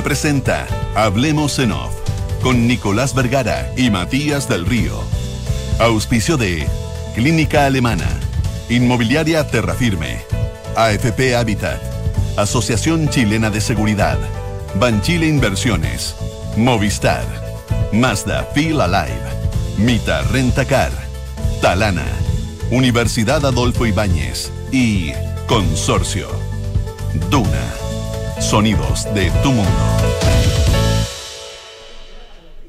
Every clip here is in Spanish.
Duna presenta Hablemos en Off con Nicolás Vergara y Matías del Río. Auspicio de Clínica Alemana, Inmobiliaria Terrafirme, AFP Habitat, Asociación Chilena de Seguridad, Banchile Inversiones, Movistar, Mazda Feel Alive, Mita Rentacar, Talana, Universidad Adolfo Ibáñez y Consorcio. Duna. Sonidos de tu mundo.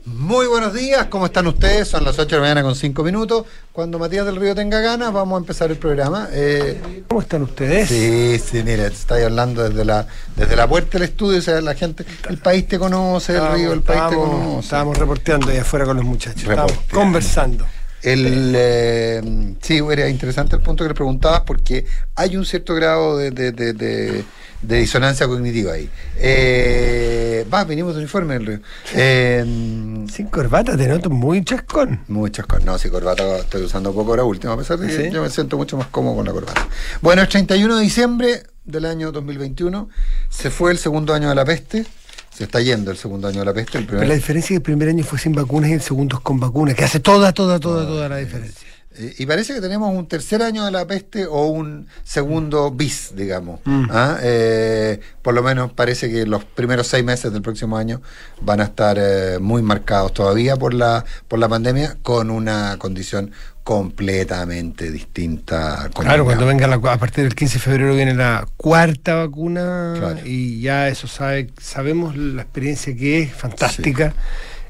Muy buenos días, ¿cómo están ustedes? Son las 8 de la mañana con 5 minutos. Cuando Matías del Río tenga ganas, vamos a empezar el programa. Eh, ¿Cómo están ustedes? Sí, sí, mira, estáis hablando desde la, desde la puerta del estudio, o sea, la gente, el país te conoce, el Río, el país te conoce. Estábamos reporteando ahí afuera con los muchachos, estábamos conversando. El, eh, sí, era interesante el punto que le preguntabas porque hay un cierto grado de, de, de, de disonancia cognitiva ahí. Eh, va, venimos de uniforme el río. Eh, Sin corbata te noto muy chascón. Muy chascón. No, si corbata estoy usando poco ahora última, a pesar de que yo me siento mucho más cómodo con la corbata. Bueno, el 31 de diciembre del año 2021 se fue el segundo año de la peste. Se está yendo el segundo año de la peste. El primer... Pero la diferencia es que el primer año fue sin vacunas y el segundo es con vacunas, que hace toda, toda, toda, toda la diferencia. Eh, y parece que tenemos un tercer año de la peste o un segundo bis, digamos. Mm. ¿ah? Eh, por lo menos parece que los primeros seis meses del próximo año van a estar eh, muy marcados todavía por la, por la pandemia, con una condición completamente distinta. Claro, cuando venga la, a partir del 15 de febrero viene la cuarta vacuna y ya eso sabe, sabemos la experiencia que es fantástica,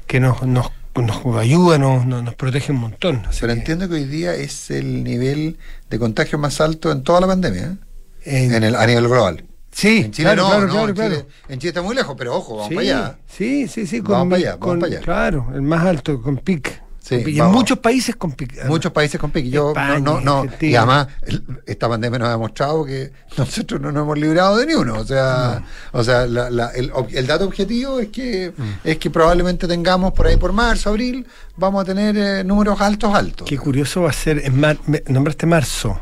que nos, nos, nos ayuda, nos, nos, protege un montón. Pero entiendo que hoy día es el nivel de contagio más alto en toda la pandemia, ¿eh? en, el, a nivel global. Sí, en Chile no, claro, en, Chile, en, Chile, está muy lejos, pero ojo, vamos para allá. Sí, sí, sí. vamos para allá, vamos para allá. Claro, el más alto, con PIC y en muchos países con Muchos países con pique. Yo, no, no, y además, esta pandemia nos ha demostrado que nosotros no nos hemos librado de ni uno. O sea, o sea el, dato objetivo es que, mm. es que probablemente tengamos por ahí por marzo, abril, vamos a tener eh, números altos, altos. Qué curioso va a ser, en mar, nombraste marzo.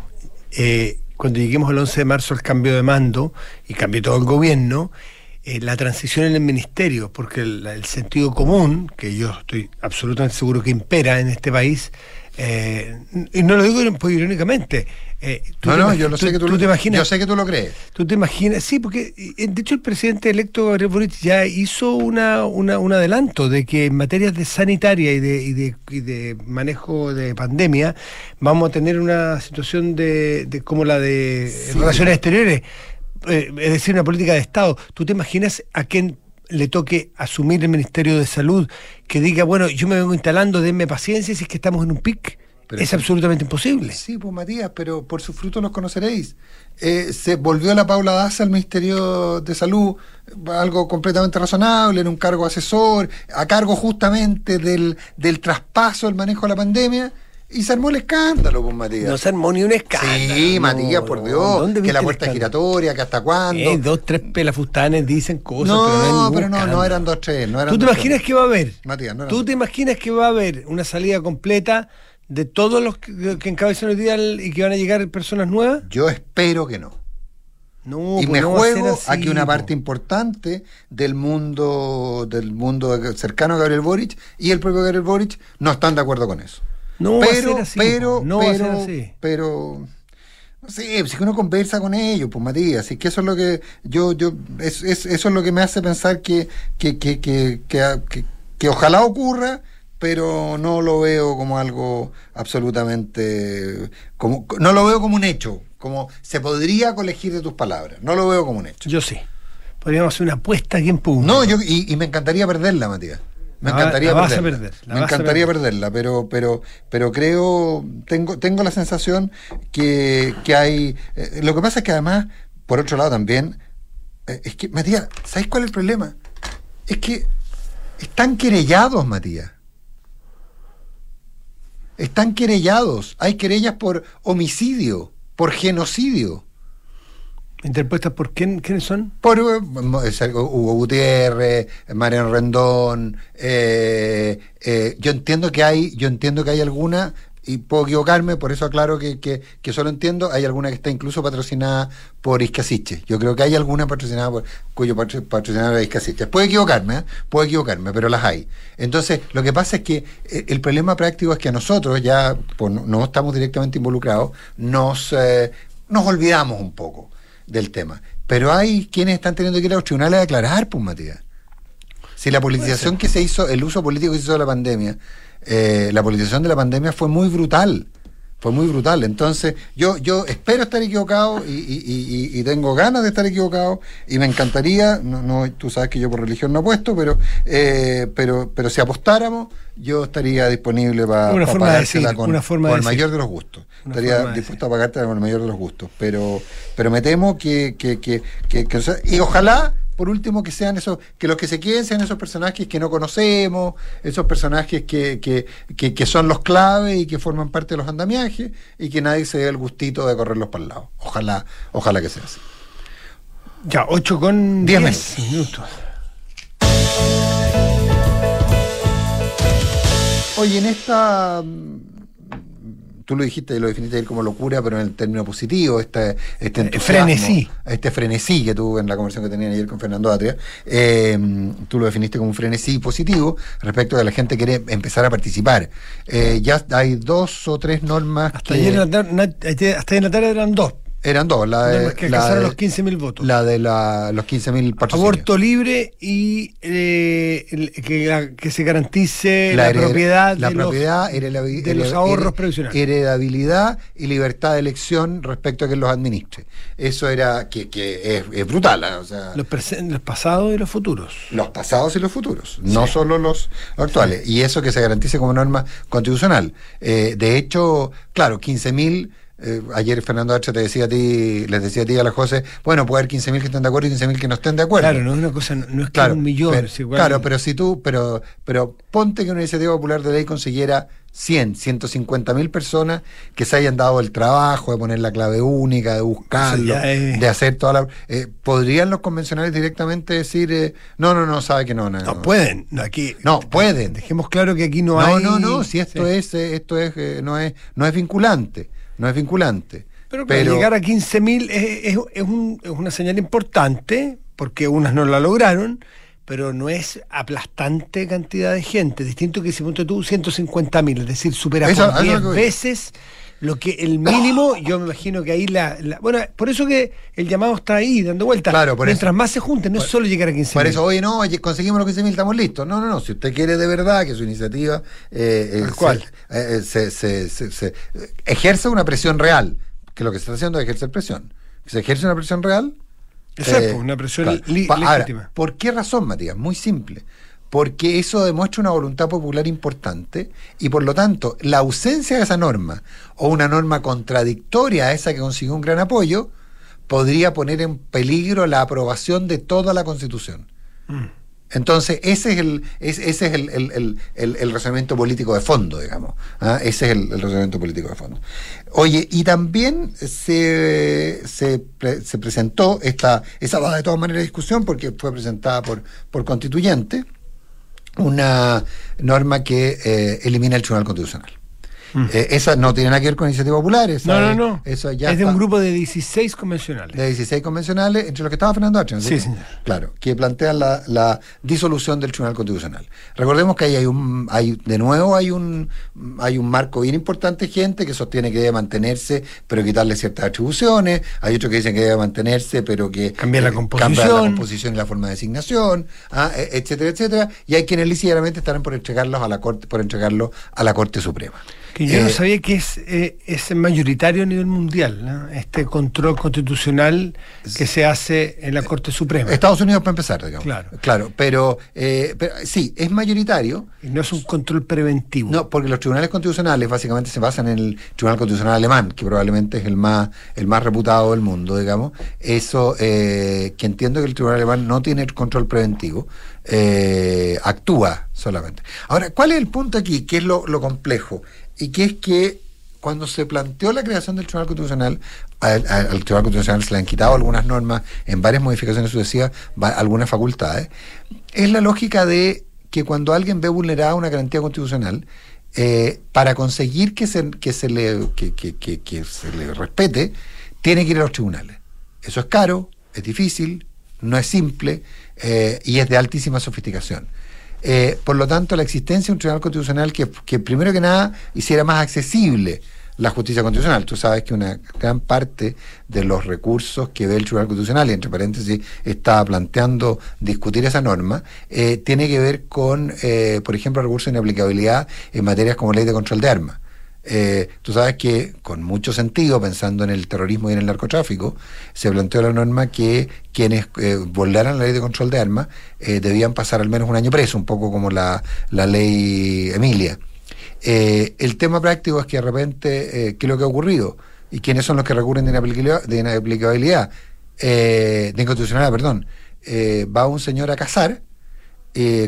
Eh, cuando lleguemos al 11 de marzo al cambio de mando y cambie todo el gobierno, eh, la transición en el ministerio, porque el, sentido común, que yo estoy absolutamente seguro que impera en este país, eh, y no lo digo irónicamente. Eh, no, no, yo lo sé que tú, lo, imaginas. Yo sé que tú lo crees. Tú te imaginas, sí, porque de hecho el presidente electo Gabriel Boric ya hizo una, un adelanto de que en materias de sanitaria y de, y de, y de manejo de pandemia vamos a tener una situación de, de como la de relaciones exteriores eh, es decir, una política de Estado. ¿Tú te imaginas a quién le toque asumir el Ministerio de Salud que diga, bueno, yo me vengo instalando, denme paciencia si es que estamos en un pic? es absolutamente imposible. Sí, pues Matías, pero por sus frutos los conoceréis. Eh, se volvió la Paula Daza al Ministerio de Salud, algo completamente razonable, en un cargo asesor, a cargo justamente del, del traspaso, del manejo de la pandemia y se armó el escándalo, pues Matías. No se armó ni un escándalo. Sí, Matías, por Dios. que la puerta giratoria, que hasta cuándo. Eh, dos, tres pelafustanes dicen cosas. No, pero no, pero no, no, eran dos, tres. No eran ¿Tú te imaginas que va a haber? Matías, no ¿Tú te imaginas que va a haber una salida completa de todos los que, que encabezan el día y que van a llegar personas nuevas? Yo espero que no. No, y pues me juego a que una parte importante del mundo del mundo cercano a Gabriel Boric y el propio Gabriel Boric no están de acuerdo con eso. No pero, así, pero, no pero, pero, no sé, si uno conversa con ellos, pues Matías, así que eso es lo que yo, yo, es, eso es lo que me hace pensar que, que, que, que, que, ojalá ocurra, pero no lo veo como algo absolutamente, como, no lo veo como un hecho, como se podría colegir de tus palabras, no lo veo como un hecho. Yo sí. Podríamos hacer una apuesta aquí en público. No, yo, y, y me encantaría perderla, Matías. Me encantaría perderla. me encantaría perderla, pero, pero, pero creo, tengo, tengo la sensación que, que hay. Eh, lo que pasa es que además, por otro lado también, eh, es que, Matías, ¿sabes cuál es el problema? Es que están querellados, Matías. Están querellados. Hay querellas por homicidio, por genocidio. ¿Interpuestas por quién, quiénes son? Por eh, Hugo Gutiérrez, Mariano Rendón. Eh, eh, yo entiendo que hay, yo entiendo que hay alguna, y puedo equivocarme, por eso aclaro que, que, solo entiendo, hay alguna que está incluso patrocinada por Iscasiche. Yo creo que hay alguna patrocinada por, cuyo patrocinador es Iscasiche. Puedo equivocarme, ¿eh? puedo equivocarme, pero las hay. Entonces, lo que pasa es que el problema práctico es que a nosotros, ya pues, no estamos directamente involucrados, nos, nos olvidamos un poco del tema. Pero hay quienes están teniendo que ir a los tribunales a aclarar, pues, Matías. Si la politización que se hizo, el uso político que se hizo de la pandemia, eh, la politización de la pandemia fue muy brutal. Fue muy brutal. Entonces, yo, yo espero estar equivocado y, tengo ganas de estar equivocado y me encantaría, no, no, tú sabes que yo por religión no apuesto, pero, eh, pero, pero si apostáramos, yo estaría disponible para forma de con, una forma el mayor de los gustos. estaría dispuesto a pagarte con el mayor de los gustos. Pero, pero me temo que, que, que, que y ojalá por último, que sean esos, que los que se queden sean esos personajes que no conocemos, esos personajes que, que, que, son los claves y que forman parte de los andamiajes y que nadie se dé el gustito de correrlos para el lado. Ojalá, ojalá que sea así. Ya, 8 con 10 minutos. Oye, en esta tú lo dijiste, lo definiste como locura, pero en el término positivo, este, este eh, frenesí. Este frenesí que tuve en la conversación que tenía ayer con Fernando Atria, eh, tú lo definiste como un frenesí positivo respecto de la gente que quiere empezar a participar. Eh, ya hay dos o tres normas. Hasta, ayer en la hasta en la tarde eran dos. Eran dos, la de, que la de los 15.000 votos. La de la, los 15.000 Aborto libre y eh, que, que, se garantice la, propiedad, la de, propiedad los, de los ahorros previsionales. Heredabilidad y libertad de elección respecto a quien los administre. Eso era que, que es, brutal. ¿eh? O sea, los, los, pasados y los futuros. Los pasados y los futuros, no solo los, actuales. Y eso que se garantice como norma constitucional. Eh, de hecho, claro, 15.000 eh, ayer Fernando H. te decía a ti, les decía a ti a la José, bueno, puede haber 15.000 que estén de acuerdo y 15.000 que no estén de acuerdo. Claro, no es una cosa, no es claro, un millón. Claro, pero si tú, pero, pero ponte que una iniciativa popular de ley consiguiera 100, 150 mil personas que se hayan dado el trabajo de poner la clave única, de buscarlo, de hacer toda la... Eh, ¿Podrían los convencionales directamente decir, eh, no, no, no, sabe que no? No, no pueden, aquí... No, pueden. Dejemos claro que aquí no, hay... No, no, no, si esto es, esto es, no es, no es vinculante no es vinculante. Pero, llegar a 15.000 es, es, un, es una señal importante, porque unas no la lograron, pero no es aplastante cantidad de gente. Distinto que si punto tú 150.000, es decir, supera por 10 veces lo que el mínimo, yo me imagino que ahí la, Bueno, por eso que el llamado está ahí, dando vueltas. Claro, Mientras más se junten, no es solo llegar a 15.000. Por eso, oye, no, conseguimos los 15.000, estamos listos. No, no, no. Si usted quiere de verdad que su iniciativa eh, eh, se, se, se, ejerza una presión real, que lo que se está haciendo es ejercer presión. Se ejerce una presión real. Exacto, eh, una presión legítima. ¿Por qué razón, Matías? Muy simple porque eso demuestra una voluntad popular importante y por lo tanto la ausencia de esa norma o una norma contradictoria a esa que consiguió un gran apoyo podría poner en peligro la aprobación de toda la Constitución. Mm. Entonces, ese es el, ese es el, el, razonamiento político de fondo, digamos. ¿ah? Ese es el, razonamiento político de fondo. Oye, y también se, se, se presentó esta, esa va de todas maneras discusión porque fue presentada por, por constituyente una norma que eh, elimina el Tribunal Constitucional. Mm. Eh, esa no tiene nada que ver con iniciativa popular. no, no, no. Eso ya es de un grupo de 16 convencionales. De 16 convencionales, entre los que estaba Fernando H. Sí, señor. Claro, que plantean la, disolución del Tribunal Constitucional. Recordemos que ahí hay un, hay, de nuevo hay un, hay un marco bien importante, gente que sostiene que debe mantenerse, pero quitarle ciertas atribuciones. Hay otros que dicen que debe mantenerse, pero que cambiar la composición, cambia la composición y la forma de designación, ah, e, etcétera, etcétera. Y hay quienes ligeramente estarán por entregarlos a la corte, por entregarlo a la Corte Suprema. Que yo no eh, sabía que es, eh, es mayoritario a nivel mundial, este control constitucional que se hace en la Corte Suprema. Estados Unidos para empezar, digamos. Claro. Claro, pero, eh, pero sí, es mayoritario. Y no es un control preventivo. No, porque los tribunales constitucionales básicamente se basan en el Tribunal Constitucional Alemán, que probablemente es el más, el más reputado del mundo, digamos. Eso, que entiendo que el Tribunal Alemán no tiene control preventivo, actúa solamente. Ahora, ¿cuál es el punto aquí? ¿Qué es lo, lo complejo? Y que es que cuando se planteó la creación del Tribunal Constitucional, al, Tribunal Constitucional se le han quitado algunas normas en varias modificaciones sucesivas, algunas facultades, es la lógica de que cuando alguien ve vulnerada una garantía constitucional, eh, para conseguir que se, que se, le, que, que, se le respete, tiene que ir a los tribunales. Eso es caro, es difícil, no es simple eh, y es de altísima sofisticación. Eh, por lo tanto, la existencia de un tribunal constitucional que, primero que nada hiciera más accesible la justicia constitucional. Tú sabes que una gran parte de los recursos que ve el Tribunal Constitucional, y entre paréntesis estaba planteando discutir esa norma, eh, tiene que ver con, eh, por ejemplo, recursos de inaplicabilidad en materias como ley de control de armas. Eh, tú sabes que, con mucho sentido, pensando en el terrorismo y en el narcotráfico, se planteó la norma que quienes eh, la ley de control de armas debían pasar al menos un año preso, un poco como la, la ley Emilia. Eh, el tema práctico es que de repente, eh, ¿qué es lo que ha ocurrido? ¿Y quiénes son los que recurren de inaplicabilidad? De, inaplicabilidad, eh, de inconstitucionalidad, perdón. va un señor a cazar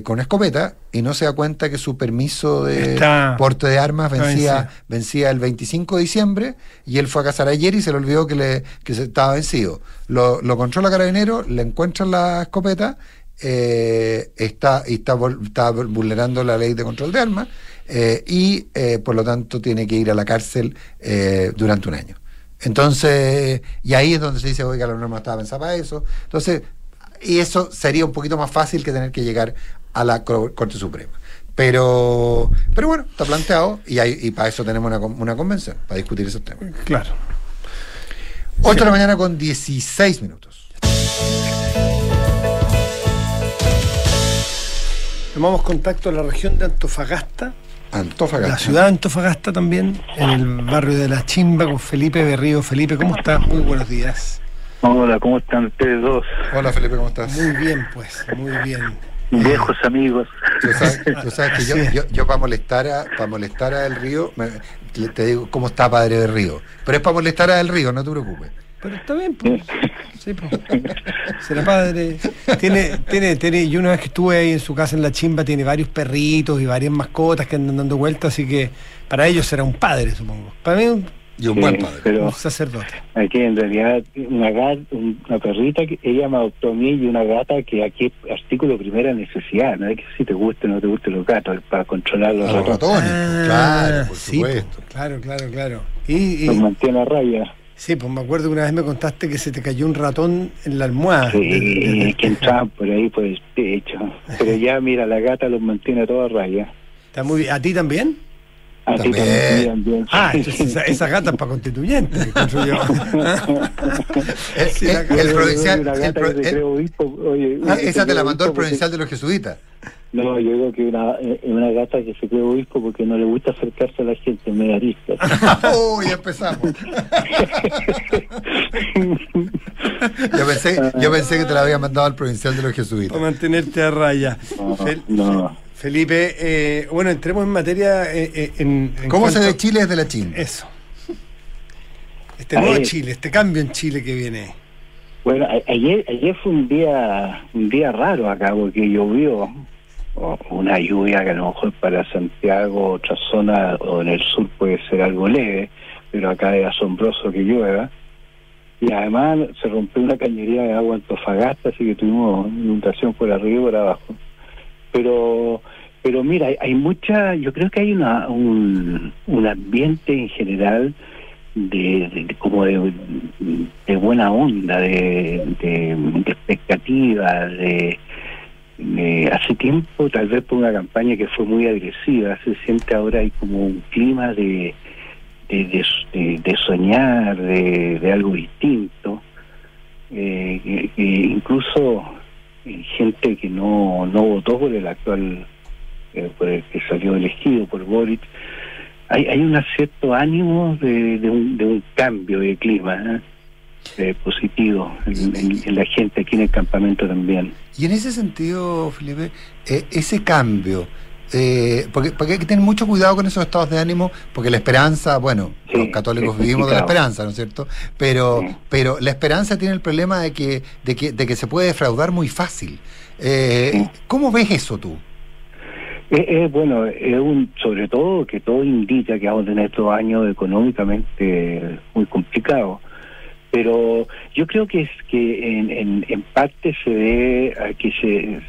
con escopeta y no se da cuenta que su permiso de porte de armas vencía, vencía el 25 de diciembre y él fue a cazar ayer y se le olvidó que, le, que se estaba vencido. Lo, lo controla carabinero, le encuentran la escopeta, está, y está, está vulnerando la ley de control de armas eh, y eh, por lo tanto tiene que ir a la cárcel eh, durante un año. Entonces, y ahí es donde se dice, oiga, la norma estaba pensada para eso. Entonces, y eso sería un poquito más fácil que tener que llegar a la Corte Suprema. Pero, pero bueno, está planteado y, hay, y para eso tenemos una, una convención, para discutir esos temas. Claro. 8 de la mañana con 16 minutos. Tomamos contacto en la región de Antofagasta Antofagasta. La ciudad de Antofagasta también, en el barrio de La Chimba, con Felipe Berrío. Felipe, ¿cómo estás? Muy buenos días. Hola, ¿cómo están ustedes dos? Hola Felipe, ¿cómo estás? Muy bien, pues, muy bien. Viejos amigos. Tú sabes, que yo, yo, para molestar a para molestar a El Río, te digo cómo está Padre del Río. Pero es para molestar a El Río, no te preocupes. Pero está bien, pues. Sí, pues. Será padre. Tiene, tiene, tiene, yo una vez que estuve ahí en su casa en la chimba, tiene varios perritos y varias mascotas que andan dando vueltas, así que para ellos será un padre, supongo. Para mí un, y un buen padre. Pero un sacerdote. Aquí en realidad una gata, una perrita que ella me adoptó a mí y una gata que aquí es artículo primera necesidad, no es que si te guste o no te guste los gatos, para controlar los, ratones. Ah, claro, por sí, supuesto. Claro, claro, claro. Y, y... Los mantiene a raya. Sí, pues me acuerdo que una vez me contaste que se te cayó un ratón en la almohada. Sí, que entraba por ahí por el pecho. Pero ya, mira, la gata los mantiene a toda raya. Está muy bien. ¿A ti también? También. Ah, esa, esa, gata es para constituyente que construyó. el, el, provincial. esa te la mandó el provincial de los jesuitas. No, yo digo que una, eh, una gata que se cree obispo porque no le gusta acercarse a la gente, me arista. Uy, ya empezamos. yo, pensé, yo pensé que te la había mandado al provincial de los jesuitas. Para mantenerte a raya. No, Felipe, eh, bueno, entremos en materia. Eh, en, ¿Cómo se ve Chile desde la China? Eso. Este nuevo Chile, este cambio en Chile que viene. Bueno, ayer, ayer fue un día, un día raro acá porque llovió una lluvia que a lo mejor para Santiago, otra zona o en el sur puede ser algo leve, pero acá es asombroso que llueva. Y además se rompió una cañería de agua en Tofagasta, así que tuvimos inundación por arriba y por abajo. Pero pero mira, hay, mucha, yo creo que hay una un, un ambiente en general de, como de, de, buena onda, de, de, de expectativa, de hace tiempo, tal vez por una campaña que fue muy agresiva, se siente ahora hay como un clima de, de, de, soñar, de, algo distinto, eh, incluso eh, gente que no, no votó por el actual, eh, por el que salió elegido, por Boric, hay, hay un cierto ánimo de, un, de un cambio de clima. Eh, positivo en, la gente aquí en el campamento también. Y en ese sentido, Felipe, eh, ese cambio, eh, porque, porque, hay que tener mucho cuidado con esos estados de ánimo, porque la esperanza, bueno, los católicos vivimos de la esperanza, ¿no es cierto? Pero, pero la esperanza tiene el problema de que, de que, de que se puede defraudar muy fácil. ¿Cómo ves eso tú? Es, bueno, es un, sobre todo que todo indica que vamos a tener estos años económicamente muy complicados pero yo creo que es que en, en, parte se ve a que se,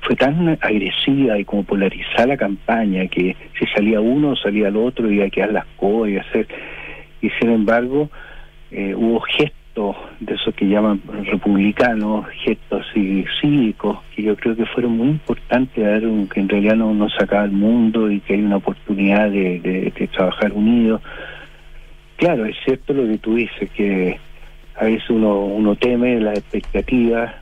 fue tan agresiva y como polarizada la campaña que si salía uno salía el otro y hay que dar las cosas y hacer. Y sin embargo eh, hubo gestos de esos que llaman republicanos gestos cívicos que yo creo que fueron muy importantes a ver que en realidad no, no sacaba el mundo y que hay una oportunidad de trabajar unidos Claro, es cierto lo que tú dices, que a veces uno, uno teme las expectativas,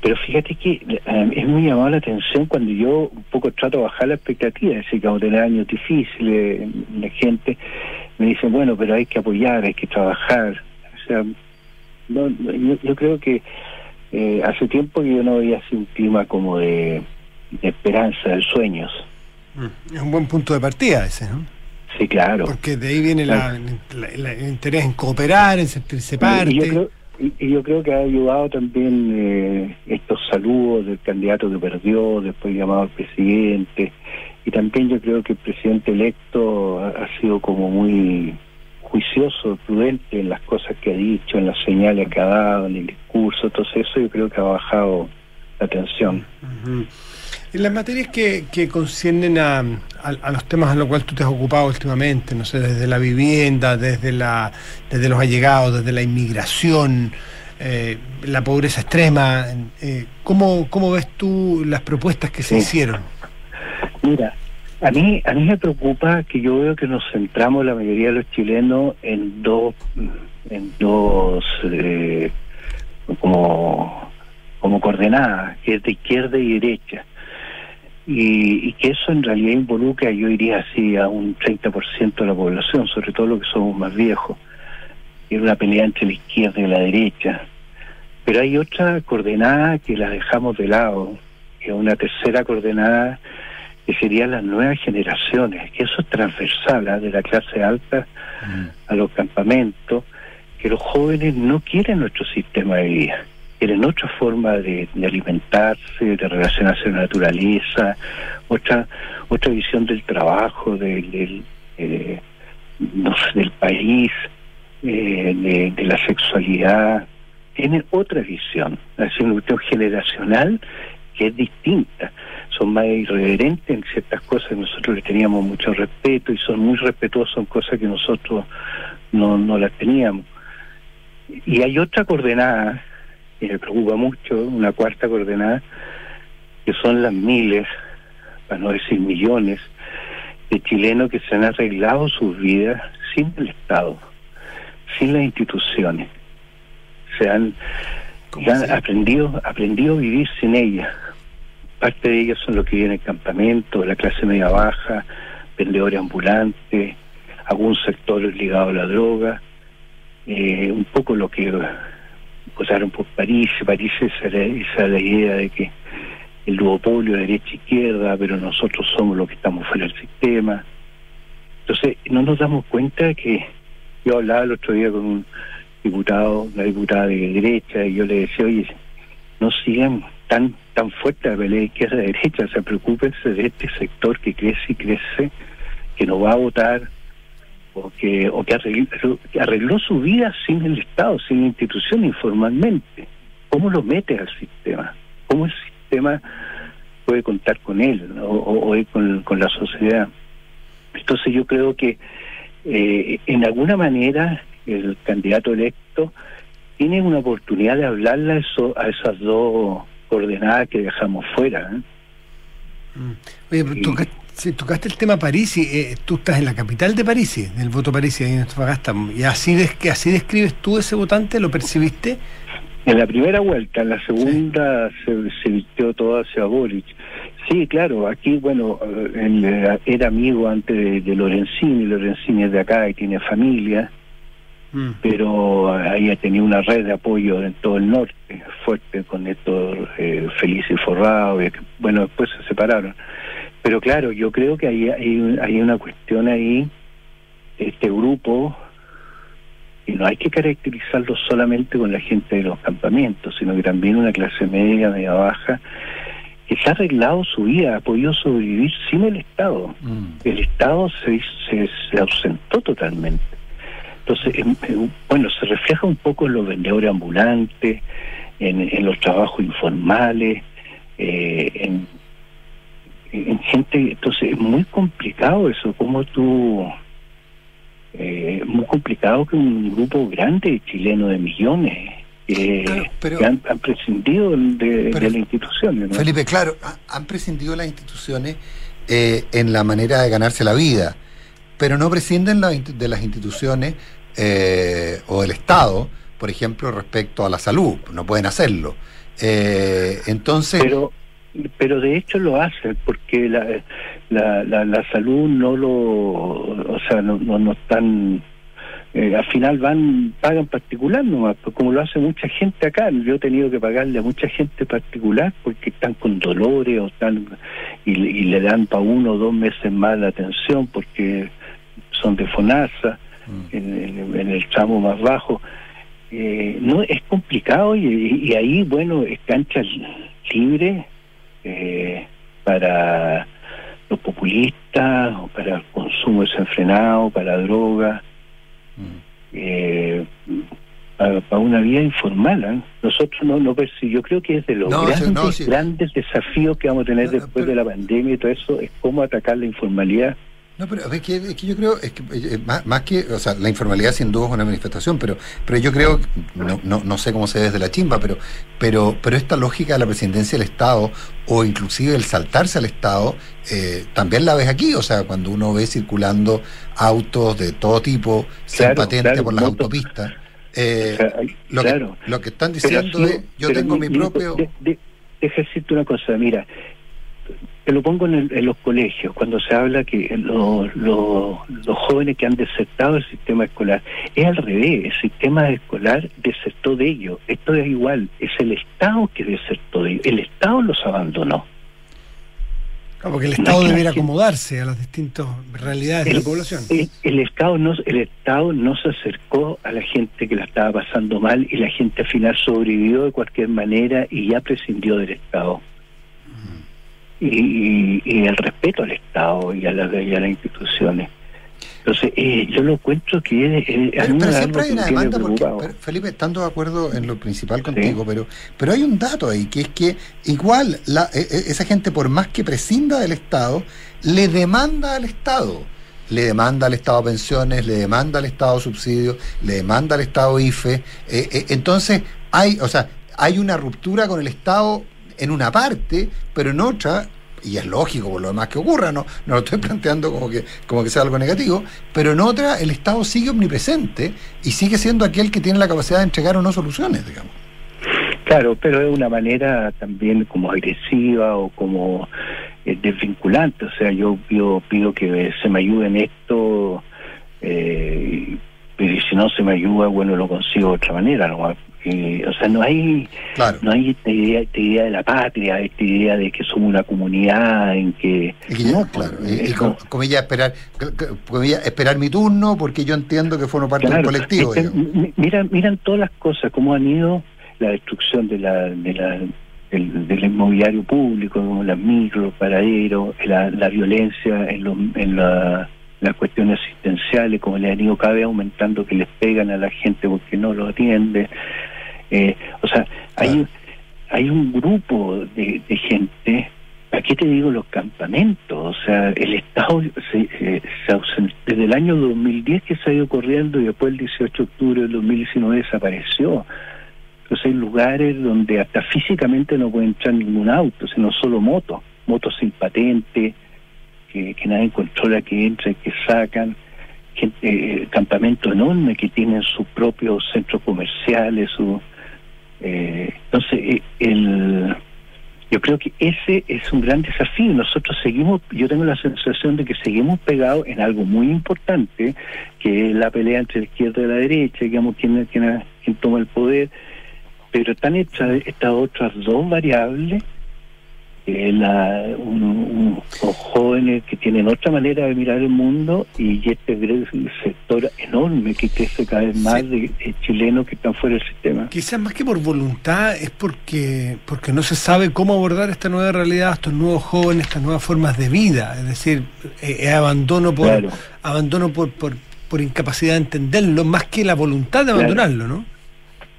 pero fíjate que eh, es muy llamado la atención cuando yo un poco trato de bajar la expectativa, es decir, que a tener años difíciles, la gente me dice, bueno, pero hay que apoyar, hay que trabajar. O sea, no, yo, creo que eh, hace tiempo que yo no veía así un clima como de, de esperanza, de sueños. Mm, es un buen punto de partida ese, ¿no? Sí, claro. Porque de ahí viene el interés en cooperar, en sentirse parte. Y yo creo, y, yo creo que ha ayudado también eh, estos saludos del candidato que perdió, después llamado al presidente. Y también yo creo que el presidente electo ha, sido como muy juicioso, prudente en las cosas que ha dicho, en las señales que ha dado, en el discurso, todo eso yo creo que ha bajado la tensión. En las materias que, que conciernen a, los temas en los cuales tú te has ocupado últimamente, no sé, desde la vivienda, desde, la, desde los allegados, desde la inmigración, eh, la pobreza extrema, eh, ¿cómo, ¿cómo ves tú las propuestas que se hicieron? Mira, a mí, a mí me preocupa que yo veo que nos centramos la mayoría de los chilenos en dos, en dos eh, como, como coordenadas, que es de izquierda y derecha y, que eso en realidad involucra, yo diría así, a un 30% de la población, sobre todo los que somos más viejos. Es una pelea entre la izquierda y la derecha. Pero hay otra coordenada que la dejamos de lado, que es una tercera coordenada que serían las nuevas generaciones, que eso es transversal, ¿ah? de la clase alta mm. a los campamentos, que los jóvenes no quieren nuestro sistema de vida quieren otra forma de, alimentarse, de relacionarse con la naturaleza, otra otra visión del trabajo, del, eh, del país, eh, de, la sexualidad. Tienen otra visión, es una visión generacional que es distinta. Son más irreverentes en ciertas cosas que nosotros les teníamos mucho respeto y son muy respetuosos en cosas que nosotros no, no las teníamos. Y hay otra coordenada y me preocupa mucho, una cuarta coordenada, que son las miles, para no decir millones, de chilenos que se han arreglado sus vidas sin el Estado, sin las instituciones. Se han, aprendido, aprendido a vivir sin ellas. Parte de ellas son los que viven en campamento, la clase media baja, vendedores ambulantes, algún sector ligado a la droga, eh, un poco lo que pasaron por París, París esa, esa la idea de que el duopolio derecha-izquierda, pero nosotros somos los que estamos fuera del sistema. Entonces, no nos damos cuenta que yo hablaba el otro día con un diputado, una diputada de derecha, y yo le decía, oye, no sigan tan tan fuerte la pelea izquierda-derecha, se preocupense de este sector que crece y crece, que no va a votar, o que, o que arregló, su vida sin el Estado, sin institución, informalmente. ¿Cómo lo mete al sistema? ¿Cómo el sistema puede contar con él o, con, la sociedad? Entonces yo creo que eh, en alguna manera el candidato electo tiene una oportunidad de hablarle a, eso, a esas dos coordenadas que dejamos fuera. ¿eh? Mm. Oye, pero Sí, tocaste el tema París y eh, tú estás en la capital de París, en el voto París, ahí en Antofagasta. ¿Y así, des, así describes tú ese votante? ¿Lo percibiste? En la primera vuelta, en la segunda se, se, vistió todo hacia Boric. Sí, claro, aquí, bueno, él eh, era amigo antes de, Lorenzini, Lorenzini es de acá y tiene familia, mm. pero ahí ha tenido una red de apoyo en todo el norte, fuerte, con esto eh, Feliz y Forrado, bueno, después se separaron. Pero claro, yo creo que hay, hay, una cuestión ahí, este grupo, y no hay que caracterizarlo solamente con la gente de los campamentos, sino que también una clase media, media baja, que se ha arreglado su vida, ha podido sobrevivir sin el Estado. Mm. El Estado se, se, ausentó totalmente. Entonces, bueno, se refleja un poco en los vendedores ambulantes, en, los trabajos informales, eh, en, gente. Entonces, es muy complicado eso, como tú. Eh, muy complicado que un grupo grande chileno de millones que han, prescindido de, las instituciones. Felipe, claro, han prescindido las instituciones eh, en la manera de ganarse la vida, pero no prescinden de las instituciones eh, o del Estado, por ejemplo, respecto a la salud, no pueden hacerlo. Eh, entonces... Pero, pero de hecho lo hacen, porque la, la, la, salud no lo, o sea, no, no, no están eh, al final van pagan particular nomás, pues, como lo hace mucha gente acá. Yo he tenido que pagarle a mucha gente particular porque están con dolores o están y, le dan para uno o dos meses más la atención porque son de FONASA mm. en, el tramo más bajo. Eh, no es complicado y, ahí, bueno, es cancha libre eh, para los populistas o para el consumo desenfrenado, para drogas eh, para, una vía informal. ¿eh? Nosotros no, no yo creo que es de los grandes, desafíos que vamos a tener después de la pandemia y todo eso, es cómo atacar la informalidad no, pero es que, es que yo creo, es que eh, más, que, o sea, la informalidad sin duda es una manifestación, pero pero yo creo, no, no, no sé cómo se ve desde la chimba, pero, pero, pero esta lógica de la presidencia del Estado, o inclusive el saltarse al Estado, eh, también la ves aquí, o sea, cuando uno ve circulando autos de todo tipo, sin patente por las autopistas. Eh, lo, que, lo que están diciendo es, yo tengo mi, propio... De, decirte una cosa, mira, te lo pongo en, los colegios, cuando se habla que los, los, jóvenes que han desertado el sistema escolar, es al revés, el sistema escolar desertó de ellos. Esto es igual, es el Estado que desertó de ellos, el Estado los abandonó. porque el Estado debiera acomodarse a las distintas realidades de la población. El, Estado no, el Estado no se acercó a la gente que la estaba pasando mal y la gente al final sobrevivió de cualquier manera y ya prescindió del Estado y, el respeto al Estado y a, la, y a las instituciones. Entonces, eh, yo lo encuentro que es... pero, siempre hay una demanda porque, Felipe, estando de acuerdo en lo principal contigo, pero pero hay un dato ahí, que es que igual la, e, e, esa gente, por más que prescinda del Estado, le demanda al Estado. Le demanda al Estado pensiones, le demanda al Estado subsidios, le demanda al Estado IFE. Eh, eh, entonces, hay, o sea, hay una ruptura con el Estado en una parte, pero en otra, y es lógico por lo demás que ocurra, no, no lo estoy planteando como que, como que sea algo negativo, pero en otra el Estado sigue omnipresente y sigue siendo aquel que tiene la capacidad de entregar o no soluciones, digamos. Claro, pero es una manera también como agresiva o como eh, desvinculante, o sea, yo pido, que se me ayude en esto, eh, y si no se me ayuda, bueno, lo consigo de otra manera, ¿no? O sea, no hay no hay esta idea, de la patria, esta idea de que somos una comunidad en que... no, claro, y, como, esperar, esperar mi turno porque yo entiendo que formo parte del colectivo. miran, miran todas las cosas, cómo han ido la destrucción de la, de la del, inmobiliario público, las micro, paraderos, la, la violencia en, los en la las cuestiones asistenciales, como le han ido cada vez aumentando que les pegan a la gente porque no lo atiende. Eh, o sea, hay, hay un grupo de, gente, aquí te digo los campamentos? O sea, el Estado se, eh, desde el año 2010 que se ha ido corriendo y después el 18 de octubre del 2019 desapareció. Entonces hay lugares donde hasta físicamente no puede entrar ningún auto, sino solo motos, motos sin patente, que, nadie controla que entran, que sacan, gente, eh, campamentos enormes que tienen sus propios centros comerciales, su, eh, entonces eh, el yo creo que ese es un gran desafío. Nosotros seguimos, yo tengo la sensación de que seguimos pegados en algo muy importante, que es la pelea entre la izquierda y la derecha, digamos, quién, quién, quién toma el poder, pero están hechas estas otras dos variables la, un, jóvenes que tienen otra manera de mirar el mundo y este sector enorme que crece cada vez más de, chilenos que están fuera del sistema. Quizás más que por voluntad es porque porque no se sabe cómo abordar esta nueva realidad, estos nuevos jóvenes, estas nuevas formas de vida, es decir, eh, abandono por abandono por, por por incapacidad de entenderlo, más que la voluntad de abandonarlo, ¿no?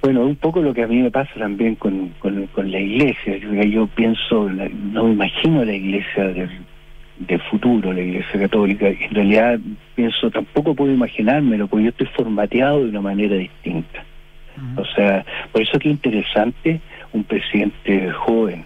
Bueno, un poco lo que a mí me pasa también con, con, la iglesia. Yo, yo pienso, no me imagino la iglesia del, futuro, la iglesia católica. En realidad pienso, tampoco puedo imaginármelo, porque yo estoy formateado de una manera distinta. O sea, por eso que interesante un presidente joven,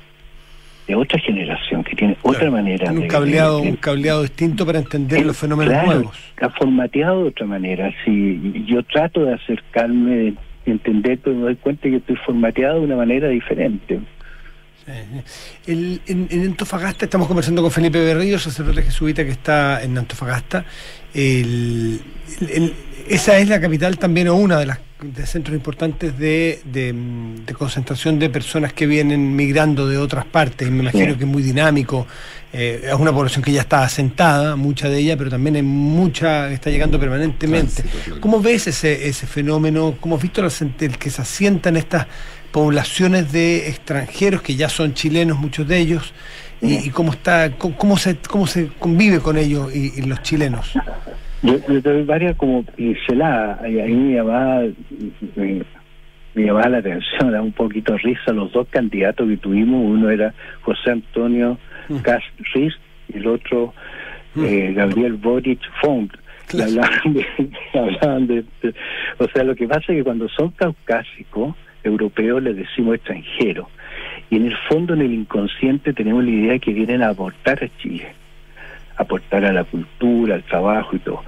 de otra generación, que tiene otra manera. Un cableado, un cableado distinto para entender los fenómenos nuevos. Ha formateado de otra manera. Si yo trato de acercarme, de entender, pero me doy cuenta que estoy formateado de una manera diferente. en, Antofagasta estamos conversando con Felipe Berrillo, sacerdote jesuita que está en Antofagasta. esa es la capital también o una de las de centros importantes de, de, concentración de personas que vienen migrando de otras partes. Me imagino que es muy dinámico. Eh, es una población que ya está asentada, mucha de ella, pero también hay mucha que está llegando permanentemente. ¿Cómo ves ese, ese fenómeno? ¿Cómo has visto el que se asientan estas poblaciones de extranjeros que ya son chilenos, muchos de ellos? Y, cómo está, cómo, se, cómo se convive con ellos y los chilenos. Yo, yo doy varias como pinceladas, y ahí me llamaba, me, llamaba la atención, da un poquito de risa los dos candidatos que tuvimos, uno era José Antonio mm. Riz y el otro mm. eh, Gabriel Boric Font. Hablaban, de, o sea, lo que pasa es que cuando son caucásicos, europeos les decimos extranjeros, y en el fondo, en el inconsciente, tenemos la idea de que vienen a aportar a Chile aportar a la cultura, al trabajo y todo.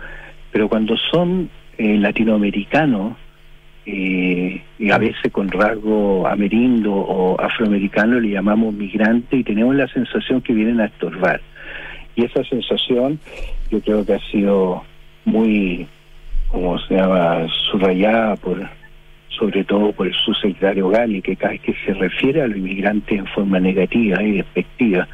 Pero cuando son eh, latinoamericanos, eh, y a veces con rasgo amerindo o afroamericano, le llamamos migrante y tenemos la sensación que vienen a estorbar. Y esa sensación yo creo que ha sido muy, como se llama, subrayada por sobre todo por el subsecretario Gali, que cada que se refiere a los inmigrantes en forma negativa y despectiva,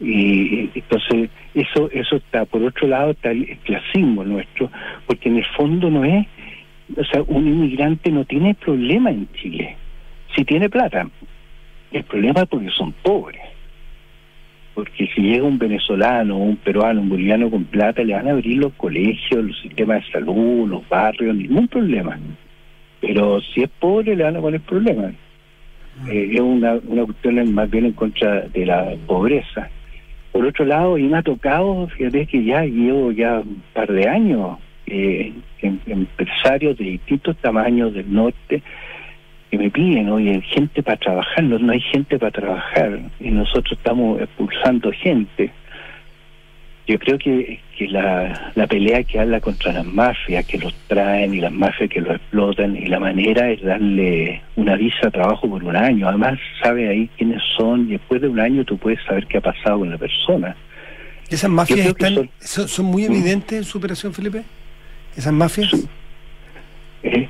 y entonces eso eso está por otro lado está el clasismo nuestro porque en el fondo no es o sea un inmigrante no tiene problema en Chile. Si tiene plata el problema es porque son pobres. Porque si llega un venezolano un peruano un boliviano con plata le van a abrir los colegios los sistemas de salud los barrios ningún problema. Pero si es pobre le van a poner problemas. Eh, es una, una cuestión más bien en contra de la pobreza por otro lado, y me ha tocado, fíjate que ya llevo ya un par de años, eh, empresarios de distintos tamaños del norte que me piden, oye, gente para trabajar, no, no hay gente para trabajar, y nosotros estamos expulsando gente yo creo que, que la, la pelea que habla contra las mafias que los traen y las mafias que los explotan y la manera es darle una visa a trabajo por un año. Además, sabe ahí quiénes son y después de un año tú puedes saber qué ha pasado con la persona. ¿Esas mafias están, son, muy ¿Mm? evidentes en su operación, Felipe? ¿Esas mafias? Son, eh,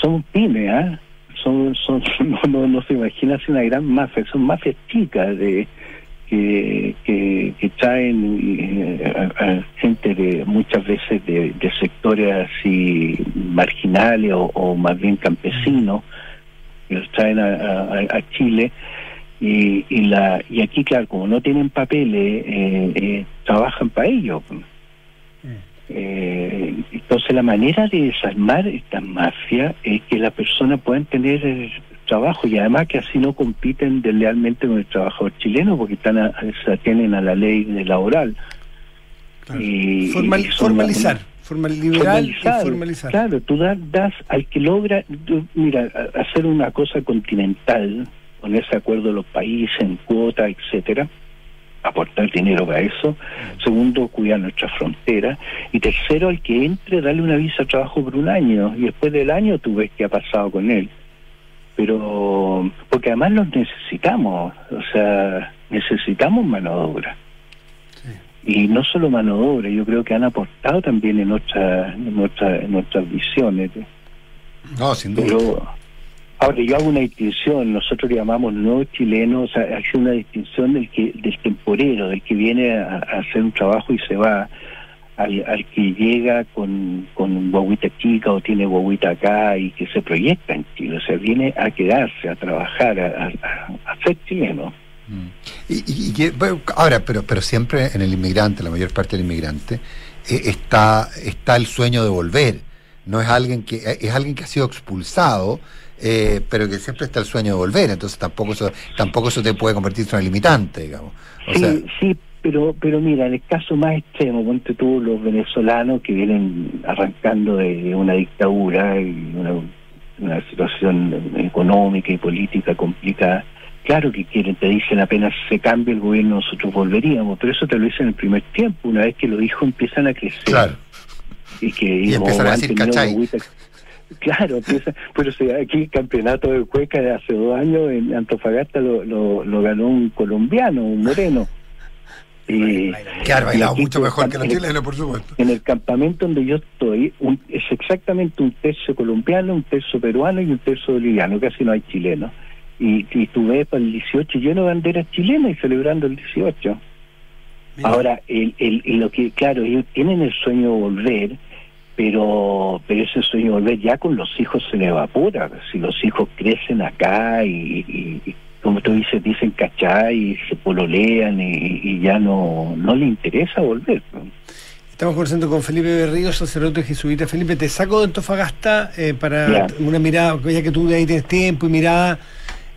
son, pymes, ¿ah? Son, son, no, no, no se imagina si una gran mafia, son mafias chicas de que, que, traen eh, a, gente de muchas veces de, sectores así marginales o, más bien campesinos que los traen a, Chile. Y, y la y aquí claro como no tienen papeles eh, eh, trabajan para ellos. Entonces la manera de desarmar esta mafia es que las personas puedan tener trabajo y además que así no compiten deslealmente con el trabajador chileno porque están se atienen a la ley laboral. Y, formalizar. formalizar, formalizar. Claro, tú das, das al que logra, mira, hacer una cosa continental, con ese acuerdo de los países en cuota, etcétera, aportar dinero para eso. Segundo, cuidar nuestra frontera. Y tercero, al que entre, darle una visa de trabajo por un año. Y después del año tú ves qué ha pasado con él pero porque además los necesitamos, o sea, necesitamos mano de obra. Y no solo mano de obra, yo creo que han aportado también en, nuestra, en, nuestras visiones. No, sin duda. ahora, yo hago una distinción, nosotros llamamos no chileno, o sea, hace una distinción del, que, del temporero, del que viene a hacer un trabajo y se va al, que llega con, con guaguita chica o tiene guaguita acá y que se proyecta en Chile, o sea, viene a quedarse, a trabajar, a, ser chileno. Mm. Y, ahora, pero, pero siempre en el inmigrante, la mayor parte del inmigrante, eh, está, está el sueño de volver. No es alguien que, eh, es alguien que ha sido expulsado, pero que siempre está el sueño de volver. Entonces tampoco eso, tampoco eso te puede convertirse en una limitante, digamos. sí, sí, pero, pero mira, en el caso más extremo, ponte tú los venezolanos que vienen arrancando de una dictadura y una, una situación económica y política complicada, claro que quieren, te dicen apenas se cambie el gobierno nosotros volveríamos, pero eso te lo dicen en el primer tiempo, una vez que los hijos empiezan a crecer. Claro. Y que y empiezan a decir cachai. Claro, empieza, pero aquí el campeonato de Cueca de hace dos años en Antofagasta lo, lo, lo ganó un colombiano, un moreno. Y que ha bailado mucho mejor que los chilenos, por supuesto. En el campamento donde yo estoy, es exactamente un tercio colombiano, un tercio peruano y un tercio boliviano, casi no hay chilenos. Y, y tú ves para el 18 lleno de banderas chilenas y celebrando el 18. Ahora, el, el, lo que, claro, ellos tienen el sueño de volver, pero pero ese sueño de volver ya con los hijos se le evapora. Si los hijos crecen acá y como tú dices, dicen cachai y se pololean y, ya no, no le interesa volver. Estamos conversando con Felipe Berrío, sacerdote jesuita. Felipe, te saco de Antofagasta eh, para una mirada, ya que tú de ahí tienes tiempo y mirada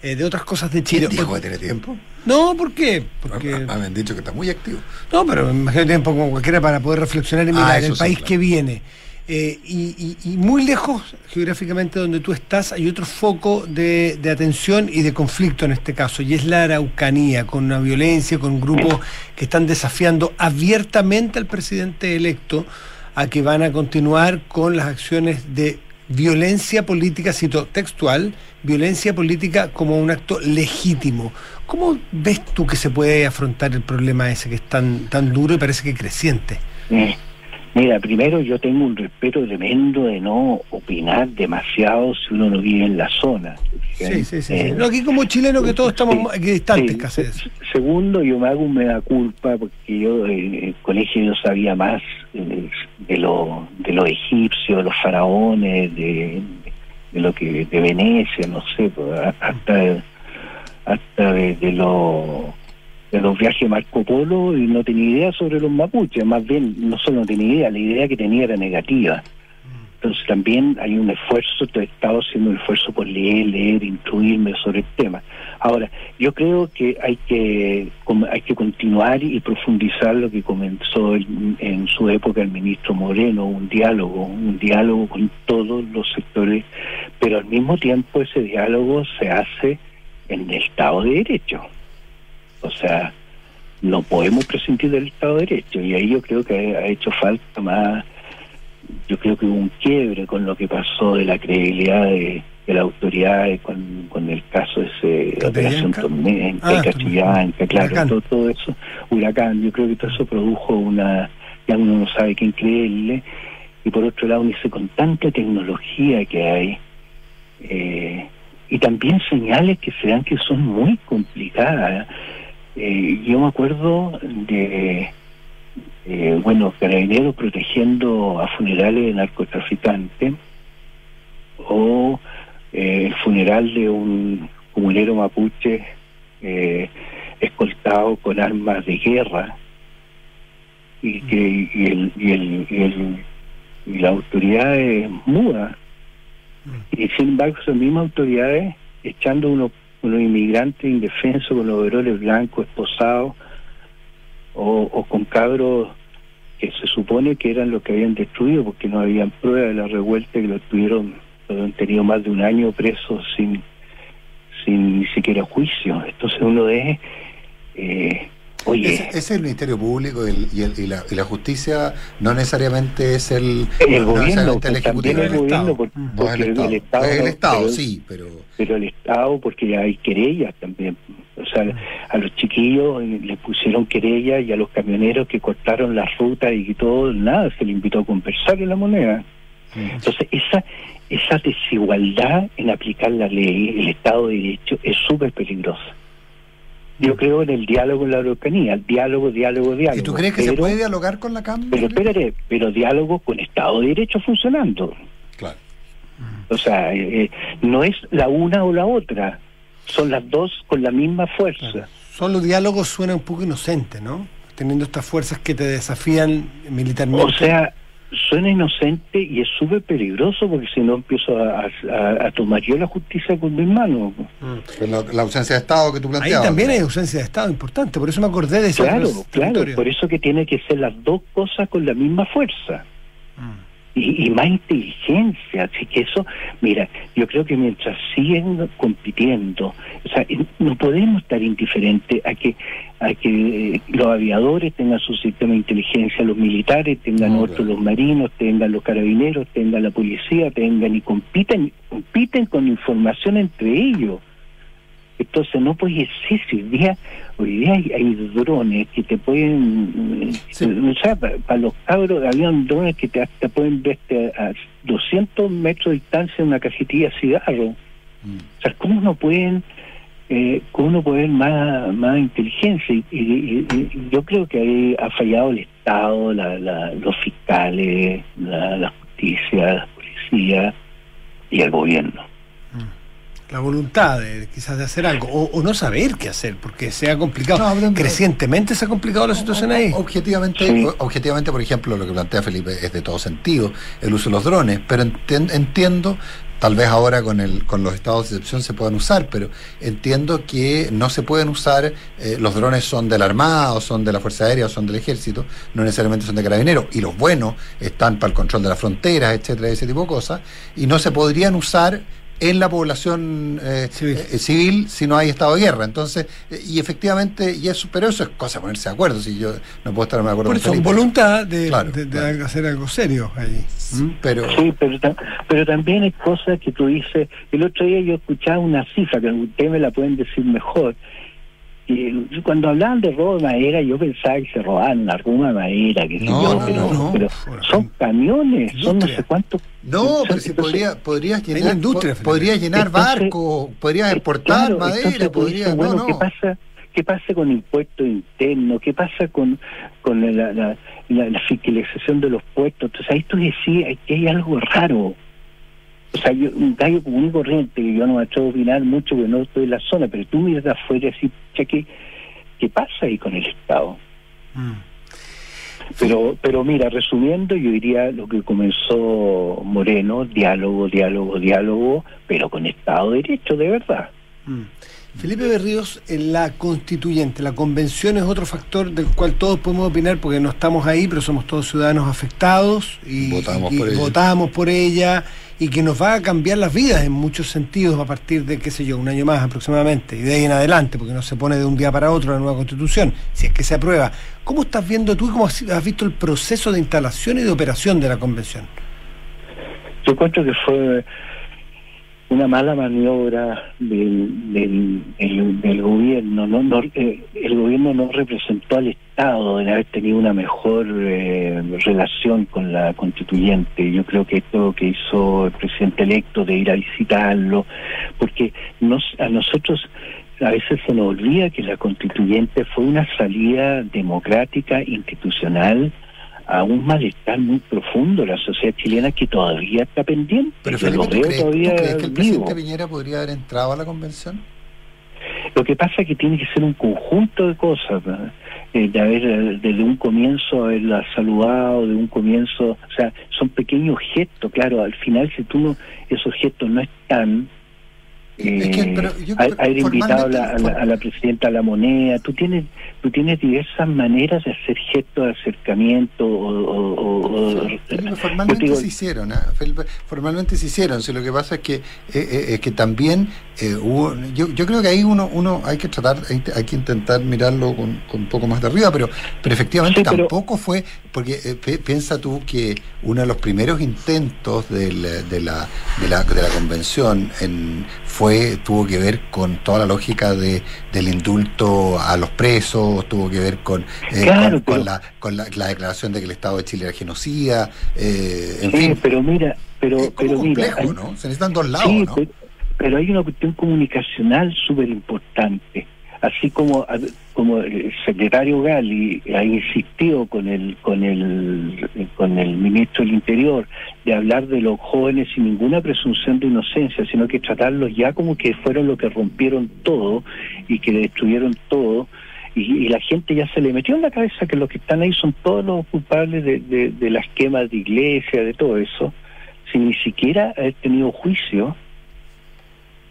eh, de otras cosas de Chile. ¿Quién dijo que tiene tiempo? No, ¿por qué? Porque... Ah, me han dicho que está muy activo. No, pero me imagino tiempo como cualquiera para poder reflexionar y mirar ah, en el país que viene. Eh, y, muy lejos geográficamente donde tú estás hay otro foco de, atención y de conflicto en este caso, y es la Araucanía, con una violencia, con grupos que están desafiando abiertamente al presidente electo a que van a continuar con las acciones de violencia política, cito textual, violencia política como un acto legítimo. ¿Cómo ves tú que se puede afrontar el problema ese que es tan, tan duro y parece que creciente? Mira, primero yo tengo un respeto tremendo de no opinar demasiado si uno no vive en la zona. Sí, sí, sí. Eh, aquí como chileno que todos estamos distantes casi. Segundo, yo me hago un mea culpa porque yo en el colegio yo sabía más eh, de lo de los egipcios, los faraones, de, de lo que de Venecia, no sé, pues, hasta hasta de, de lo de los viajes de Marco Polo y no tenía idea sobre los mapuches, más bien no solo no tenía idea, la idea que tenía era negativa. Entonces también hay un esfuerzo, he estado haciendo un esfuerzo por leer, leer, instruirme sobre el tema. Ahora, yo creo que hay que hay que continuar y profundizar lo que comenzó en, su época el ministro Moreno, un diálogo, un diálogo con todos los sectores, pero al mismo tiempo ese diálogo se hace en el Estado de Derecho. O sea, no podemos prescindir del Estado de Derecho y ahí yo creo que ha hecho falta más, yo creo que hubo un quiebre con lo que pasó de la credibilidad de, la autoridad con, con el caso de ese operación Tormenta, ah, claro, todo, eso, huracán, yo creo que todo eso produjo una, ya uno no sabe quién creerle, y por otro lado dice con tanta tecnología que hay, eh, y también señales que se dan que son muy complicadas. Eh, yo me acuerdo de, eh, bueno, carabineros protegiendo a funerales de narcotraficantes o eh, el funeral de un comunero mapuche eh, escoltado con armas de guerra y que y el, y el, y el y la autoridad es muda mm. y sin embargo esas mismas autoridades echando unos unos inmigrantes indefensos con los overoles blancos esposados o, con cabros que se supone que eran los que habían destruido porque no habían prueba de la revuelta que lo tuvieron, lo habían tenido más de un año presos sin, sin ni siquiera juicio. Entonces uno es eh, Oye, ese, es el Ministerio Público y, y, la, y, la, justicia no necesariamente es el, el gobierno, el ejecutivo. el gobierno, porque, el, Estado, el Estado, sí, pero pero el Estado porque ya hay querellas también, o sea, a los chiquillos les pusieron querellas y a los camioneros que cortaron la ruta y todo, nada, se les invitó a conversar en la moneda. Entonces, esa esa desigualdad en aplicar la ley, el Estado de Derecho, es súper peligrosa. Yo creo en el diálogo en la Araucanía, el diálogo, diálogo, diálogo. ¿Y tú crees que se puede dialogar con la Cámara? Pero espérate, pero diálogo con Estado de Derecho funcionando. Claro. O sea, eh, eh, no es la una o la otra, son las dos con la misma fuerza. Solo diálogo suena un poco inocente, ¿no? teniendo estas fuerzas que te desafían militarmente. O sea, suena inocente y es súper peligroso porque si no empiezo a, tomar yo la justicia con mis manos. Mm. La, ausencia de Estado que tú planteabas. Ahí también hay ausencia de Estado importante, por eso me acordé de eso. Claro, claro, por eso que tiene que ser las dos cosas con la misma fuerza. Mm y, más inteligencia. Así que eso, mira, yo creo que mientras siguen compitiendo, o sea, no podemos estar indiferentes a que a que eh, los aviadores tengan su sistema de inteligencia, los militares tengan otros, los marinos tengan los carabineros, tengan la policía, tengan y compiten, compiten con información entre ellos. Entonces no puede ser si hoy día, hoy día hay, drones que te pueden, o sea, para, los cabros habían drones que te, pueden ver a 200 metros de distancia en una cajetilla de cigarro. Mm. O sea, ¿cómo no pueden, eh, cómo no pueden más, más inteligencia? Y, yo creo que ahí ha fallado el Estado, la, los fiscales, la, la justicia, la policía y el gobierno la voluntad de quizás de hacer algo o, no saber qué hacer porque se ha complicado crecientemente se ha complicado la situación ahí. objetivamente objetivamente por ejemplo lo que plantea Felipe es de todo sentido el uso de los drones pero entiendo tal vez ahora con el con los estados de excepción se puedan usar pero entiendo que no se pueden usar eh, los drones son de la armada o son de la fuerza aérea o son del ejército no necesariamente son de carabineros y los buenos están para el control de las fronteras etcétera ese tipo de cosas y no se podrían usar en la población eh, eh, civil. si no hay estado de guerra. Entonces, eh, y efectivamente, y eso, pero eso es cosa de ponerse de acuerdo, si yo no puedo estar de acuerdo Por eso, voluntad de, hacer algo serio ahí. ¿Mm? Pero... Sí, pero, pero también hay cosas que tú dices, el otro día yo escuchaba una cifra, que ustedes me la pueden decir mejor, y cuando hablaban de robo de madera, yo pensaba que se robaban una ruma de madera, que no, no, pero, son camiones, son no sé cuántos. No, pero si podría, podrías llenar, industria, podría llenar barcos, podrías exportar madera, podría, bueno, ¿qué pasa? ¿Qué pasa con impuestos internos? ¿Qué pasa con, con la, la, la, fiscalización de los puestos? Entonces ahí tú decías que hay algo raro o sea, yo, un gallo común y corriente, que yo no me atrevo a opinar mucho porque no estoy en la zona, pero tú miras de afuera y decís, ¿qué, ¿qué pasa ahí con el Estado? Mm. Pero, pero mira, resumiendo, yo diría lo que comenzó Moreno, diálogo, diálogo, diálogo, pero con Estado de Derecho, de verdad. Mm. Felipe Berríos, la constituyente, la convención es otro factor del cual todos podemos opinar porque no estamos ahí, pero somos todos ciudadanos afectados y votamos, por, ella. votamos por ella y que nos va a cambiar las vidas en muchos sentidos a partir de, qué sé yo, un año más aproximadamente y de ahí en adelante, porque no se pone de un día para otro la nueva constitución, si es que se aprueba. ¿Cómo estás viendo tú y cómo has visto el proceso de instalación y de operación de la convención? Yo encuentro que fue una mala maniobra del, del, gobierno. No, no eh, el gobierno no representó al Estado en haber tenido una mejor eh, relación con la constituyente. Yo creo que esto que hizo el presidente electo de ir a visitarlo, porque nos, a nosotros a veces se nos olvida que la constituyente fue una salida democrática, institucional, a un malestar muy profundo la sociedad chilena que todavía está pendiente. Pero Felipe, ¿tú crees, todavía que el presidente Piñera podría haber entrado a la convención? Lo que pasa es que tiene que ser un conjunto de cosas, eh, de haber desde un comienzo haberla saludado, de un comienzo, o sea, son pequeños gestos, claro, al final si tú no, esos gestos no están, eh, haber invitado a la, presidenta a la moneda, tú tienes tú tienes diversas maneras de hacer gestos de acercamiento o, formalmente se hicieron, ¿eh? formalmente se hicieron, si lo que pasa es que eh, que también hubo, yo, yo creo que ahí uno uno hay que tratar, hay, que intentar mirarlo con, un poco más de arriba, pero pero efectivamente tampoco fue, porque piensa tú que uno de los primeros intentos de la, de la, de la, de la convención en, fue tuvo que ver con toda la lógica de, del indulto a los presos, tuvo que ver con, eh, con, la, con la, declaración de que el Estado de Chile era genocida, eh, en fin. pero mira, pero, pero mira, ¿no? Se necesitan dos lados, ¿no? pero hay una cuestión comunicacional súper importante así como como el secretario Gali ha insistido con el con el con el ministro del Interior de hablar de los jóvenes sin ninguna presunción de inocencia, sino que tratarlos ya como que fueron los que rompieron todo y que destruyeron todo. y, la gente ya se le metió en la cabeza que los que están ahí son todos los culpables de, de, de las quemas de iglesia, de todo eso, sin ni siquiera haber tenido juicio.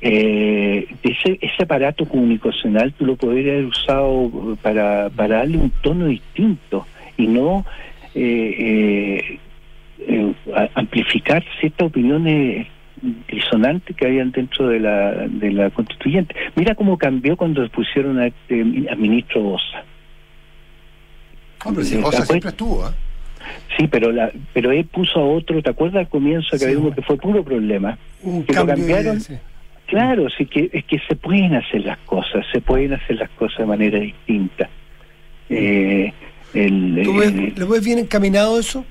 Eh, ese, ese aparato comunicacional tú lo podrías haber usado para, para darle un tono distinto y no eh, eh, amplificar ciertas opiniones disonantes que habían dentro de la, de la constituyente. Mira cómo cambió cuando pusieron a, este, ministro Bosa. Hombre, si Bosa siempre estuvo, ¿eh? Sí, pero la, pero él puso a otro, ¿te acuerdas al comienzo que había uno que fue puro problema? que lo cambiaron. Claro, sí que es que se pueden hacer las cosas, se pueden hacer las cosas de manera distinta. Eh, el, ¿Lo ves bien encaminado eso?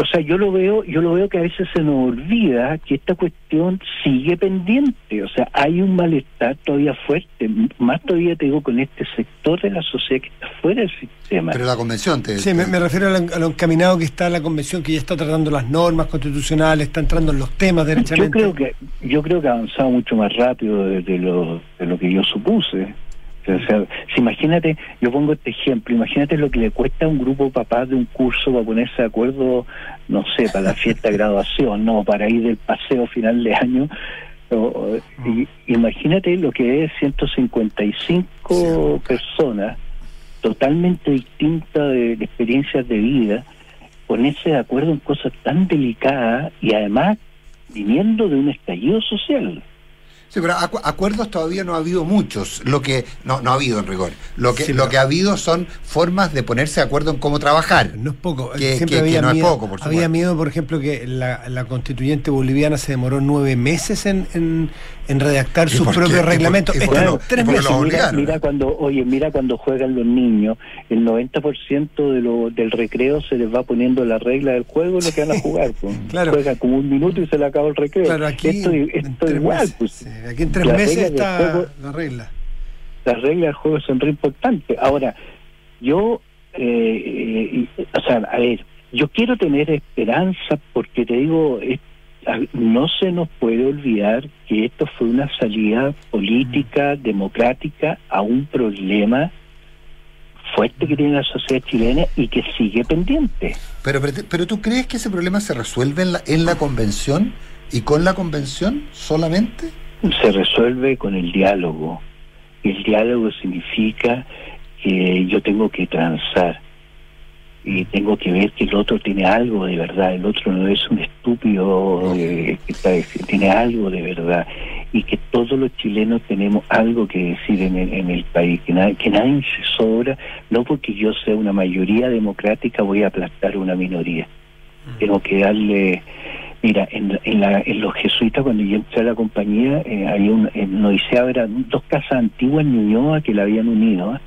O sea, yo lo veo, yo lo veo que a veces se nos olvida que esta cuestión sigue pendiente. O sea, hay un malestar todavía fuerte, más todavía te digo con este sector de la sociedad que está fuera del sistema. Pero la convención te. Sí, me, refiero a lo, encaminado que está la convención, que ya está tratando las normas constitucionales, está entrando en los temas derechamente. Yo creo que, yo creo que ha avanzado mucho más rápido de lo, de lo que yo supuse. O sea, si imagínate, yo pongo este ejemplo, imagínate lo que le cuesta a un grupo de papás de un curso para ponerse de acuerdo, no sé, para la fiesta de graduación, no, para ir del paseo final de año. imagínate lo que es 155 personas totalmente distintas de, de experiencias de vida, ponerse de acuerdo en cosas tan delicadas y además viniendo de un estallido social. Sí, pero acuerdos todavía no ha habido muchos. Lo que no no ha habido en rigor. Lo que lo que ha habido son formas de ponerse de acuerdo en cómo trabajar. No es poco. Siempre había no miedo, es poco, por Había miedo, por ejemplo, que la, la, constituyente boliviana se demoró nueve meses en, en, redactar sus propios reglamentos. tres meses. Mira, cuando oye mira cuando juegan los niños, el 90% de lo, del recreo se les va poniendo la regla del juego y lo que van a jugar. Pues. claro. Juegan como un minuto y se le acaba el recreo. Claro, aquí esto, esto igual. Pues. Aquí en tres meses está la regla. Las reglas del juego son re importantes. Ahora, yo, eh, o sea, a ver, yo quiero tener esperanza porque te digo, no se nos puede olvidar que esto fue una salida política, democrática a un problema fuerte que tiene la sociedad chilena y que sigue pendiente. Pero, pero, pero tú crees que ese problema se resuelve en la, en la convención y con la convención solamente? se resuelve con el diálogo. El diálogo significa que yo tengo que transar y tengo que ver que el otro tiene algo de verdad, el otro no es un estúpido eh, que tiene algo de verdad y que todos los chilenos tenemos algo que decir en el, en el país, que, que nadie se sobra, no porque yo sea una mayoría democrática voy a aplastar una minoría. Tengo que darle Mira, en, en, la, en los jesuitas, cuando yo entré a la compañía, eh, había un, en Odisea eran dos casas antiguas en Ñuñoa que la habían unido. ¿eh?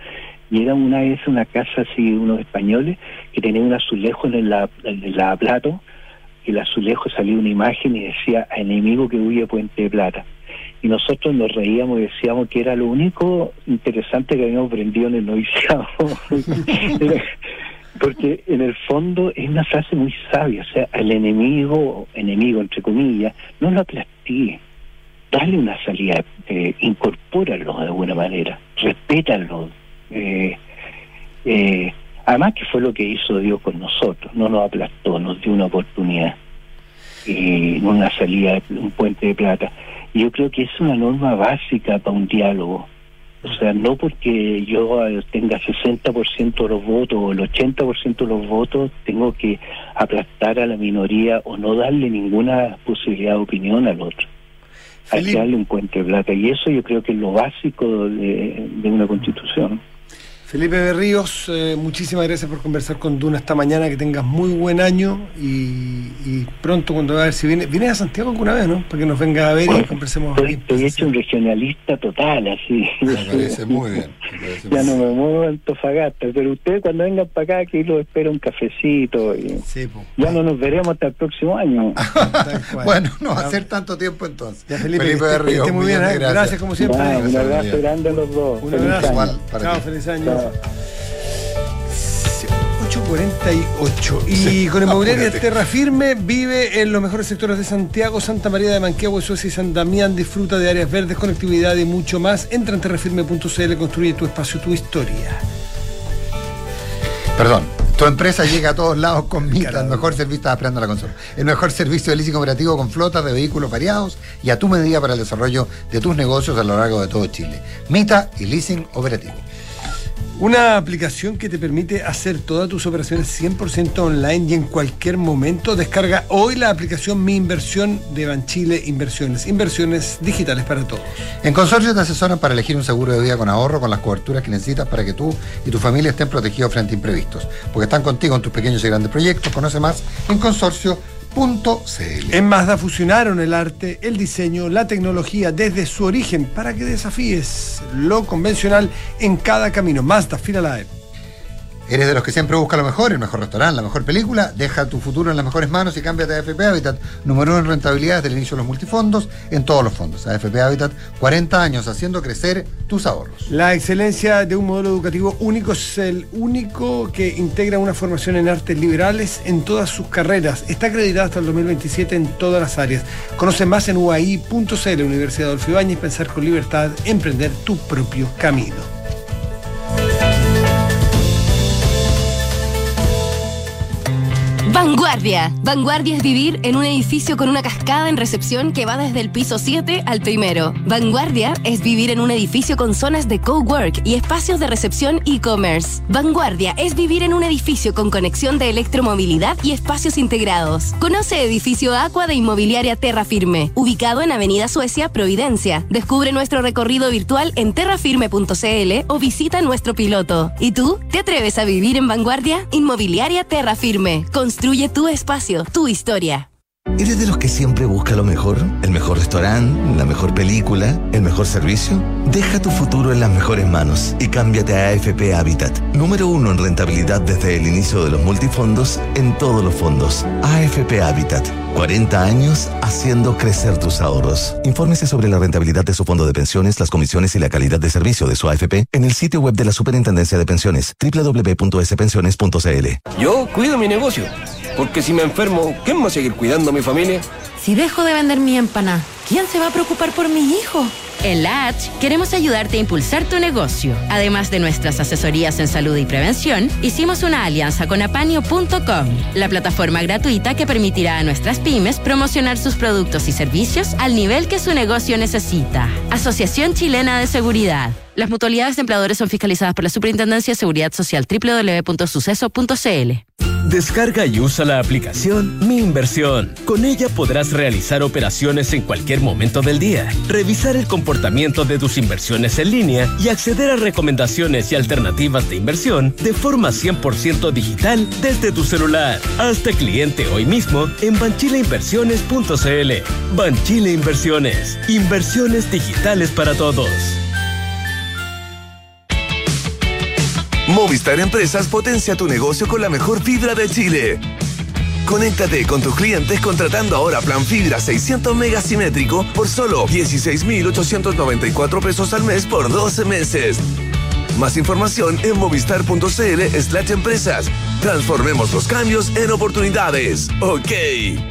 Y era una vez una casa así, unos españoles, que tenía un azulejo en la, en la plato, y el azulejo salía una imagen y decía, enemigo que huye Puente de Plata. Y nosotros nos reíamos y decíamos que era lo único interesante que habíamos aprendido en el noviciado. porque en el fondo es una frase muy sabia, o sea, al enemigo, enemigo entre comillas, no lo aplastíe, dale una salida, eh, incorpóralo de alguna manera, respétalo. Eh, eh, además que fue lo que hizo Dios con nosotros, no nos aplastó, nos dio una oportunidad, y una salida, un puente de plata. Y yo creo que es una norma básica para un diálogo o sea, no porque yo eh, tenga 60% de los votos o el 80% de los votos, tengo que aplastar a la minoría o no darle ninguna posibilidad de opinión al otro. Hay que darle un puente de plata. Y eso yo creo que es lo básico de una constitución. Felipe Berríos, eh, muchísimas gracias por conversar con Duna esta mañana, que tengas muy buen año y, pronto cuando a ver si viene, viene a Santiago alguna vez, ¿no? Para que nos venga a ver y conversemos. Estoy, estoy hecho un regionalista total, así. Me parece muy bien. ya no me muevo en Tofagasta, pero ustedes cuando vengan para acá, aquí los espero un cafecito. Y ya no nos veremos hasta el próximo año. bueno, no va a ser tanto tiempo entonces. Felipe, Berríos, muy bien, ¿eh? gracias. como siempre. un abrazo grande a los dos. Un abrazo. Chao, feliz año. 8 48. Y con Inmobiliaria Terra Firme vive en los mejores sectores de Santiago, Santa María de Manquehue, Suecia y San Damián. Disfruta de áreas verdes, conectividad y mucho más. Entra en terrafirme.cl, construye tu espacio, tu historia. Perdón, tu empresa llega a todos lados con Mita, el mejor servicio, estaba esperando la consola, el mejor servicio de leasing operativo con flotas de vehículos variados y a tu medida para el desarrollo de tus negocios a lo largo de todo Chile. Mita y leasing operativo. Una aplicación que te permite hacer todas tus operaciones 100% online y en cualquier momento. Descarga hoy la aplicación Mi Inversión de Banchile Inversiones. Inversiones digitales para todos. En Consorcio te asesoran para elegir un seguro de vida con ahorro, con las coberturas que necesitas para que tú y tu familia estén protegidos frente a imprevistos. Porque están contigo en tus pequeños y grandes proyectos. Conoce más en En Mazda fusionaron el arte, el diseño, la tecnología desde su origen para que desafíes lo convencional en cada camino. Mazda, Finalae. ¿Eres de los que siempre busca lo mejor, el mejor restaurante, la mejor película? Deja tu futuro en las mejores manos y cámbiate a AFP Habitat, número uno en rentabilidad desde el inicio de los multifondos en todos los fondos. AFP Habitat, 40 años haciendo crecer tus ahorros. La excelencia de un modelo educativo único es el único que integra una formación en artes liberales en todas sus carreras. Está acreditada hasta el 2027 en todas las áreas. Conoce más en uai.cl, Universidad Adolfo Ibáñez, pensar con libertad, emprender tu propio camino. Vanguardia. Vanguardia es vivir en un edificio con una cascada en recepción que va desde el piso 7 al primero. Vanguardia es vivir en un edificio con zonas de cowork y espacios de recepción e-commerce. Vanguardia es vivir en un edificio con conexión de electromovilidad y espacios integrados. Conoce edificio Aqua de Inmobiliaria Terra Firme, ubicado en Avenida Suecia, Providencia. Descubre nuestro recorrido virtual en terrafirme.cl o visita nuestro piloto. ¿Y tú? ¿Te atreves a vivir en Vanguardia? Inmobiliaria Terra Firme. Tu espacio, tu historia. ¿Eres de los que siempre busca lo mejor? ¿El mejor restaurante? ¿La mejor película? ¿El mejor servicio? Deja tu futuro en las mejores manos y cámbiate a AFP Habitat. Número uno en rentabilidad desde el inicio de los multifondos en todos los fondos. AFP Habitat. 40 años haciendo crecer tus ahorros. Infórmese sobre la rentabilidad de su fondo de pensiones, las comisiones y la calidad de servicio de su AFP en el sitio web de la Superintendencia de Pensiones www.spensiones.cl. Yo cuido mi negocio porque si me enfermo, ¿quién va a seguir cuidando a mi familia? Si dejo de vender mi empana, ¿quién se va a preocupar por mi hijo? En la H queremos ayudarte a impulsar tu negocio. Además de nuestras asesorías en salud y prevención, hicimos una alianza con apanio.com, la plataforma gratuita que permitirá a nuestras pymes promocionar sus productos y servicios al nivel que su negocio necesita. Asociación Chilena de Seguridad. Las mutualidades de empleadores son fiscalizadas por la Superintendencia de Seguridad Social www.suceso.cl. Descarga y usa la aplicación Mi Inversión. Con ella podrás realizar operaciones en cualquier momento del día, revisar el comportamiento de tus inversiones en línea y acceder a recomendaciones y alternativas de inversión de forma 100% digital desde tu celular. Hazte cliente hoy mismo en banchileinversiones.cl. Banchile Inversiones. Inversiones digitales para todos. Movistar Empresas potencia tu negocio con la mejor fibra de Chile. Conéctate con tus clientes contratando ahora plan fibra 600 megas simétrico por solo 16,894 pesos al mes por 12 meses. Más información en movistar.cl slash empresas. Transformemos los cambios en oportunidades. Ok.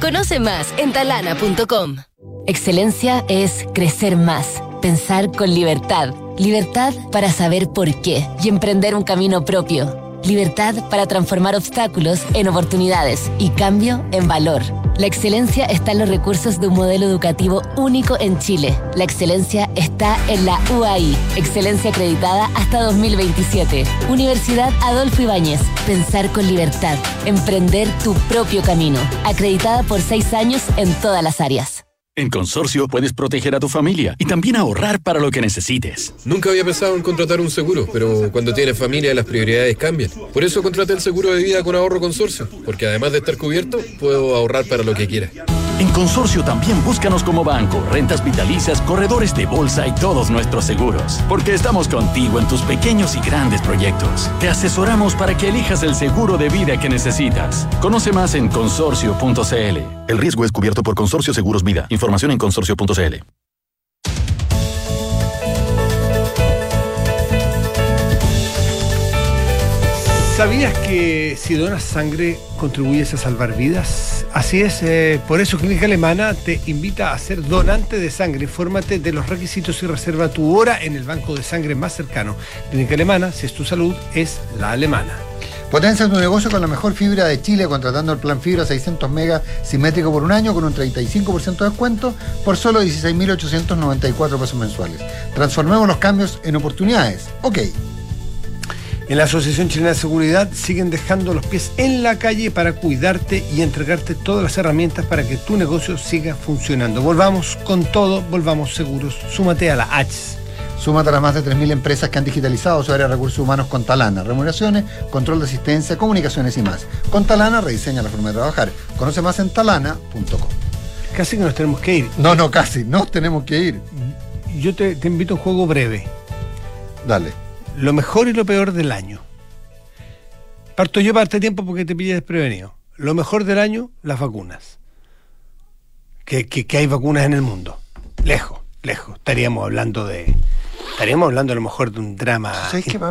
Conoce más en talana.com. Excelencia es crecer más Pensar con libertad. Libertad para saber por qué y emprender un camino propio. Libertad para transformar obstáculos en oportunidades y cambio en valor. La excelencia está en los recursos de un modelo educativo único en Chile. La excelencia está en la UAI, excelencia acreditada hasta 2027. Universidad Adolfo Ibáñez, pensar con libertad, emprender tu propio camino. Acreditada por seis años en todas las áreas. En Consorcio puedes proteger a tu familia y también ahorrar para lo que necesites. Nunca había pensado en contratar un seguro, pero cuando tienes familia las prioridades cambian. Por eso contraté el seguro de vida con ahorro Consorcio, porque además de estar cubierto, puedo ahorrar para lo que quiera. En Consorcio también búscanos como banco, rentas vitalicias, corredores de bolsa y todos nuestros seguros. Porque estamos contigo en tus pequeños y grandes proyectos. Te asesoramos para que elijas el seguro de vida que necesitas. Conoce más en consorcio.cl. El riesgo es cubierto por Consorcio Seguros Vida. Información en consorcio.cl. ¿Sabías que si donas sangre contribuyes a salvar vidas? Así es, eh, por eso Clínica Alemana te invita a ser donante de sangre. Infórmate de los requisitos y reserva tu hora en el banco de sangre más cercano. Clínica Alemana, si es tu salud, es la alemana. Potencia tu negocio con la mejor fibra de Chile contratando el plan fibra 600 megas simétrico por un año con un 35% de descuento por solo 16.894 pesos mensuales. Transformemos los cambios en oportunidades. Ok. En la Asociación Chilena de Seguridad siguen dejando los pies en la calle para cuidarte y entregarte todas las herramientas para que tu negocio siga funcionando. Volvamos con todo, volvamos seguros. Súmate a la H. Súmate a las más de 3.000 empresas que han digitalizado su área de recursos humanos con Talana. Remuneraciones, control de asistencia, comunicaciones y más. Con Talana rediseña la forma de trabajar. Conoce más en talana.com. Casi que nos tenemos que ir. No, no, casi, nos tenemos que ir. Yo te, te invito a un juego breve. Dale lo mejor y lo peor del año. Parto yo parte tiempo porque te pille desprevenido. Lo mejor del año, las vacunas. Que, hay vacunas en el mundo. Lejos, lejos. Estaríamos hablando de. Estaríamos hablando a lo mejor de un drama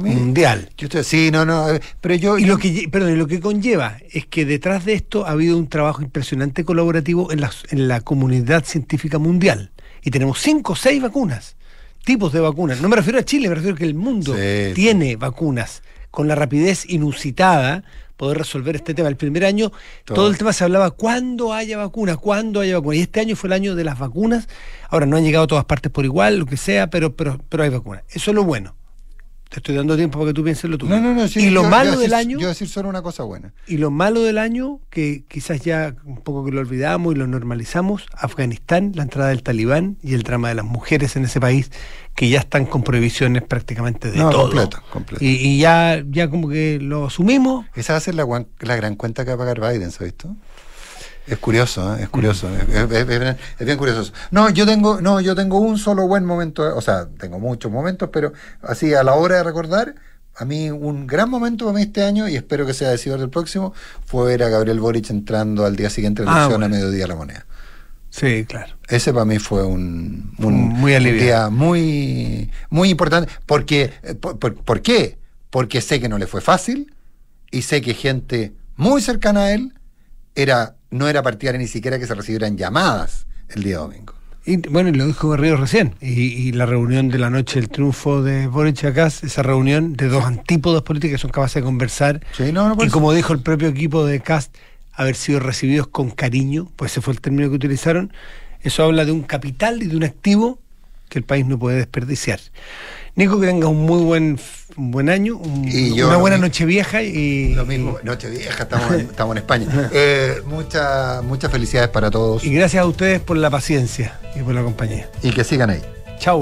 mundial. Yo sí, no, no. Pero yo. Y lo que, perdón, lo que conlleva es que detrás de esto ha habido un trabajo impresionante colaborativo en la, en la comunidad científica mundial. Y tenemos cinco o seis vacunas tipos de vacunas. No me refiero a Chile, me refiero a que el mundo tiene vacunas con la rapidez inusitada poder resolver este tema. El primer año todo. el tema se hablaba cuándo haya vacuna, cuándo haya vacuna. Y este año fue el año de las vacunas. Ahora no han llegado a todas partes por igual, lo que sea, pero, pero, pero hay vacunas. Eso es lo bueno. Te estoy dando tiempo para que tú pienses lo tuyo. No, no, no. y lo malo del año. Yo decir solo una cosa buena. Y lo malo del año, que quizás ya un poco que lo olvidamos y lo normalizamos, Afganistán, la entrada del talibán y el drama de las mujeres en ese país, que ya están con prohibiciones prácticamente de todo. Completo, completo. Y, ya, ya como que lo asumimos. Esa va a ser la, la gran cuenta que va a pagar Biden, ¿sabes visto? Es curioso, ¿eh? es curioso, es, bien curioso. No, yo tengo, no, yo tengo un solo buen momento, o sea, tengo muchos momentos, pero así a la hora de recordar, a mí un gran momento para mí este año, y espero que sea decidor del próximo, fue ver a Gabriel Boric entrando al día siguiente de la ah, elección a mediodía a la moneda. Sí, claro. Ese para mí fue un, muy día muy, muy importante. Porque, eh, por, qué? Porque sé que no le fue fácil y sé que gente muy cercana a él era no era partidaria ni siquiera que se recibieran llamadas el día domingo. Y, bueno, y lo dijo Garrido recién, y, la reunión de la noche del triunfo de Boric acá, esa reunión de dos antípodas políticas que son capaces de conversar, y como dijo el propio equipo de Cast, haber sido recibidos con cariño, pues ese fue el término que utilizaron, eso habla de un capital y de un activo que el país no puede desperdiciar. Nico, que tengas un muy buen, buen año, una buena noche vieja y. Lo mismo, noche vieja, estamos, en, estamos en España. Eh, muchas felicidades para todos. Y gracias a ustedes por la paciencia y por la compañía. Y que sigan ahí.